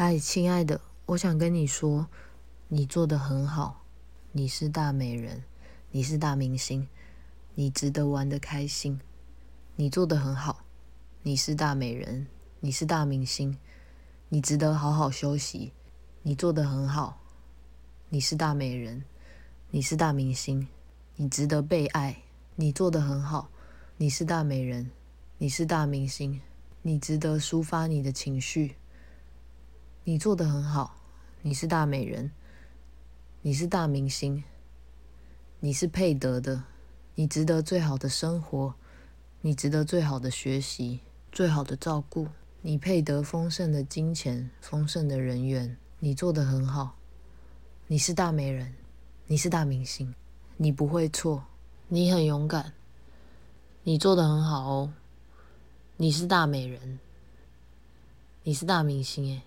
嗨，亲爱的，我想跟你说，你做的很好，你是大美人，你是大明星，你值得玩的开心。你做的很好，你是大美人，你是大明星，你值得好好休息。你做的很好，你是大美人，你是大明星，你值得被爱。你做的很好，你是大美人，你是大明星，你值得抒发你的情绪。你做的很好，你是大美人，你是大明星，你是配得的，你值得最好的生活，你值得最好的学习，最好的照顾，你配得丰盛的金钱，丰盛的人缘。你做的很好，你是大美人，你是大明星，你不会错，你很勇敢，你做的很好哦，你是大美人，你是大明星诶。